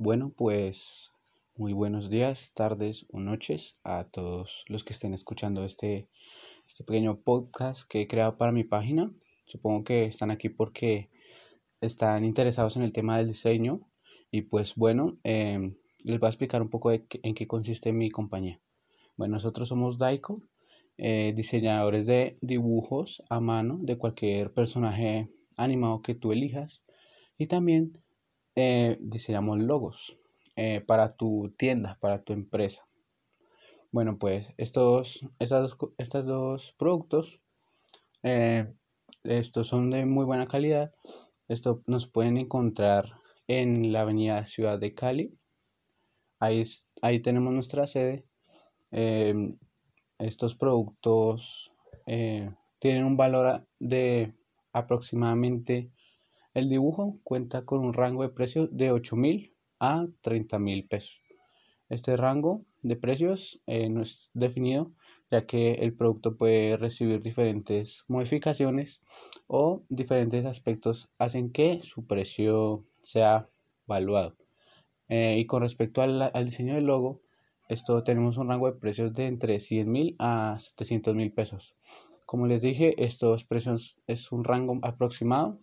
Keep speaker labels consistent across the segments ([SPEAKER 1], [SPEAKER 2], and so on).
[SPEAKER 1] Bueno, pues muy buenos días, tardes o noches a todos los que estén escuchando este, este pequeño podcast que he creado para mi página. Supongo que están aquí porque están interesados en el tema del diseño y pues bueno, em, les voy a explicar un poco en qué consiste mi compañía. Bueno, nosotros somos Daiko, eh, diseñadores de dibujos a mano de cualquier personaje animado que tú elijas y también eh, diseñamos logos eh, para tu tienda, para tu empresa. Bueno, pues estos, estas dos, dos productos, eh, estos son de muy buena calidad. Esto nos pueden encontrar en la avenida Ciudad de Cali. Ahí, ahí tenemos nuestra sede. estos productos tienen un valor de aproximadamente el dibujo cuenta con un rango de precios de 8 mil a 30 mil pesos. Este rango de precios eh, no es definido ya que el producto puede recibir diferentes modificaciones o diferentes aspectos hacen que su precio sea evaluado. Eh, y con respecto al, diseño del logo, esto tenemos un rango de precios de entre 100 mil a 700 mil pesos. Como les dije, estos precios es un rango aproximado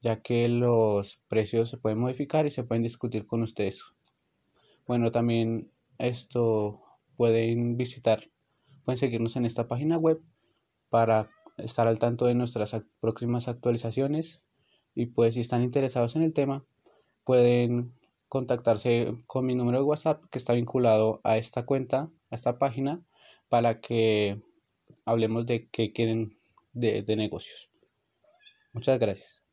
[SPEAKER 1] ya que los precios se pueden modificar y se pueden discutir con ustedes. Bueno, también esto pueden visitar, pueden seguirnos en esta página web para estar al tanto de nuestras próximas actualizaciones y pues si están interesados en el tema pueden contactarse con mi número de WhatsApp que está vinculado a esta cuenta, a esta página para que hablemos de qué quieren de, de negocios. Muchas gracias.